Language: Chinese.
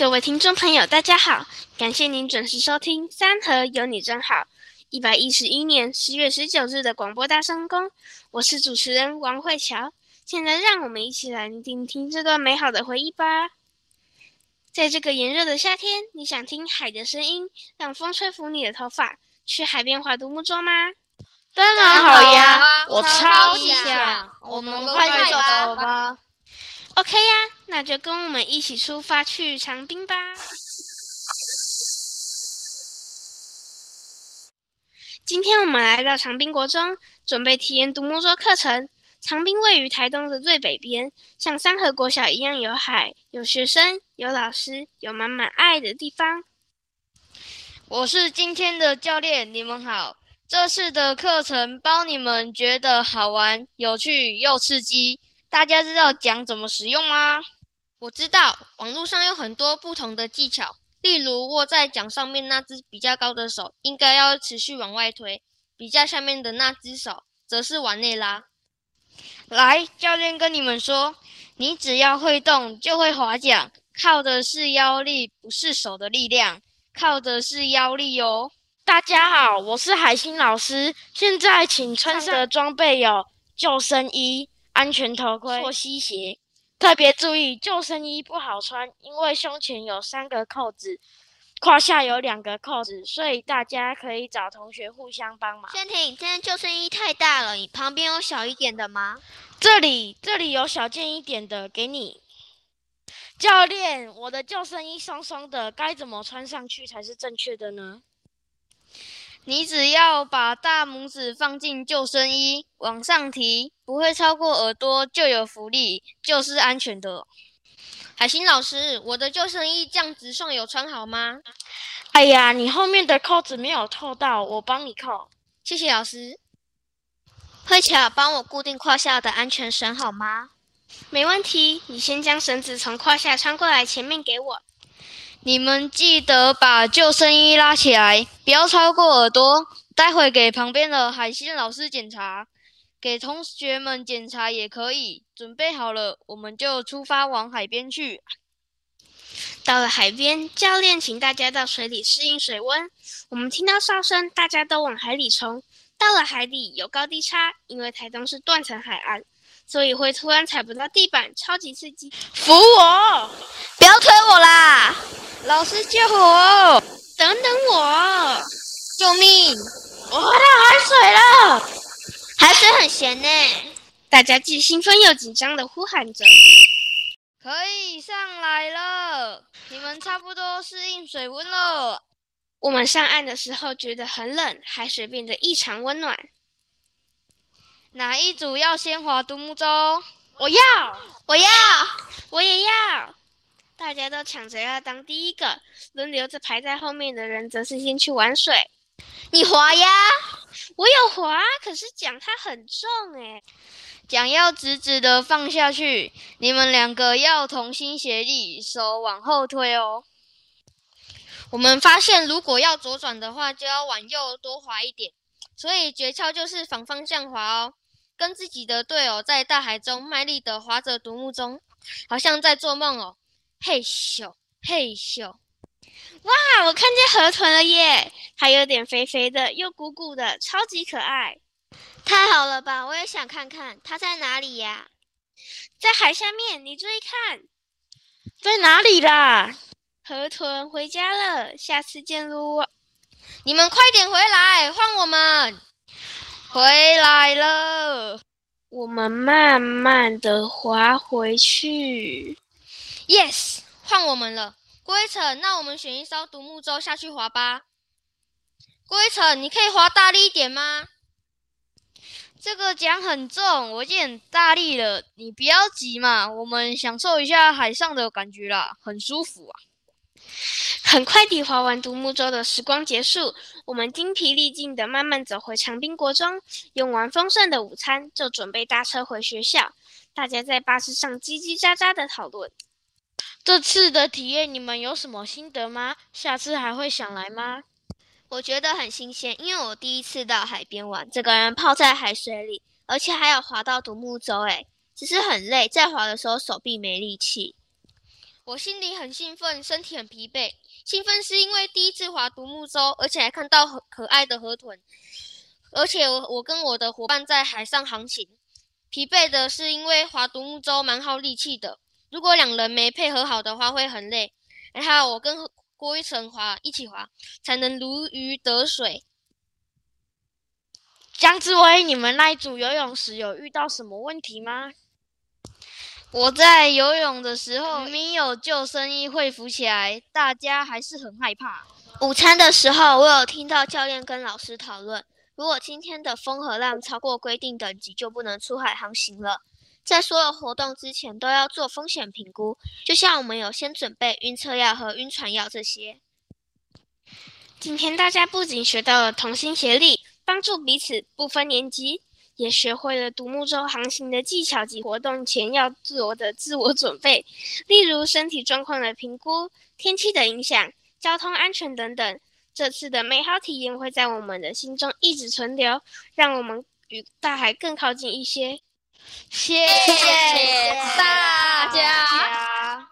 各位听众朋友，大家好，感谢您准时收听《三河有你真好》一百一十一年十月十九日的广播大声公，我是主持人王慧乔。现在让我们一起来聆听这段美好的回忆吧。在这个炎热的夏天，你想听海的声音，让风吹拂你的头发，去海边划独木舟吗？当然好呀，我超级想，我们快走吧。OK 呀，那就跟我们一起出发去长滨吧。今天我们来到长滨国中，准备体验独木舟课程。长滨位于台东的最北边，像三河国小一样有海、有学生、有老师、有满满爱的地方。我是今天的教练，你们好。这次的课程包你们觉得好玩、有趣又刺激。大家知道桨怎么使用吗？我知道，网络上有很多不同的技巧，例如握在桨上面那只比较高的手应该要持续往外推，比较下面的那只手则是往内拉。来，教练跟你们说，你只要会动就会划桨，靠的是腰力，不是手的力量，靠的是腰力哦。大家好，我是海星老师，现在请穿上的装备有救生衣。安全头盔、溯溪鞋，特别注意，救生衣不好穿，因为胸前有三个扣子，胯下有两个扣子，所以大家可以找同学互相帮忙。轩婷，今天救生衣太大了，你旁边有小一点的吗？这里，这里有小件一点的，给你。教练，我的救生衣松松的，该怎么穿上去才是正确的呢？你只要把大拇指放进救生衣，往上提，不会超过耳朵就有浮力，就是安全的。海星老师，我的救生衣这样直送有穿好吗？哎呀，你后面的扣子没有扣到，我帮你扣。谢谢老师。慧巧，帮我固定胯下的安全绳好吗？没问题，你先将绳子从胯下穿过来，前面给我。你们记得把救生衣拉起来，不要超过耳朵。待会给旁边的海星老师检查，给同学们检查也可以。准备好了，我们就出发往海边去。到了海边，教练请大家到水里适应水温。我们听到哨声，大家都往海里冲。到了海底有高低差，因为台东是断层海岸，所以会突然踩不到地板，超级刺激。扶我，不要推我啦！老师救我！等等我！救命！我喝到海水了，海水很咸呢。大家既兴奋又紧张的呼喊着：“可以上来了！你们差不多适应水温了。”我们上岸的时候觉得很冷，海水变得异常温暖。哪一组要先划独木舟？我要，我要，我也要。大家都抢着要当第一个，轮流着排在后面的人则是先去玩水。你滑呀，我有滑，可是桨它很重诶，桨要直直的放下去。你们两个要同心协力，手往后推哦。我们发现，如果要左转的话，就要往右多滑一点。所以诀窍就是反方向滑哦，跟自己的队友在大海中卖力的划着独木舟，好像在做梦哦。嘿咻嘿咻！哇，我看见河豚了耶！它有点肥肥的，又鼓鼓的，超级可爱。太好了吧！我也想看看它在哪里呀？在海下面，你注意看，在哪里啦？河豚回家了，下次见喽！你们快点回来，换我们回来了。我们慢慢的滑回去。Yes，换我们了，郭一成，那我们选一艘独木舟下去划吧。郭一成，你可以划大力一点吗？这个桨很重，我已经很大力了，你不要急嘛，我们享受一下海上的感觉啦，很舒服啊。很快地划完独木舟的时光结束，我们精疲力尽地慢慢走回长滨国中，用完丰盛的午餐，就准备搭车回学校。大家在巴士上叽叽喳喳地讨论。这次的体验，你们有什么心得吗？下次还会想来吗？我觉得很新鲜，因为我第一次到海边玩，整个人泡在海水里，而且还有划到独木舟，诶，只是很累，在划的时候手臂没力气。我心里很兴奋，身体很疲惫。兴奋是因为第一次划独木舟，而且还看到很可爱的河豚，而且我我跟我的伙伴在海上航行。疲惫的是因为划独木舟蛮耗力气的，如果两人没配合好的话会很累。还好我跟郭一成滑一起滑，才能如鱼得水。江志威，你们那一组游泳时有遇到什么问题吗？我在游泳的时候，明明有救生衣会浮起来，大家还是很害怕。午餐的时候，我有听到教练跟老师讨论，如果今天的风和浪超过规定等级，就不能出海航行了。在所有活动之前都要做风险评估，就像我们有先准备晕车药和晕船药这些。今天大家不仅学到了同心协力，帮助彼此，不分年级。也学会了独木舟航行的技巧及活动前要做的自我准备，例如身体状况的评估、天气的影响、交通安全等等。这次的美好体验会在我们的心中一直存留，让我们与大海更靠近一些。谢谢大家。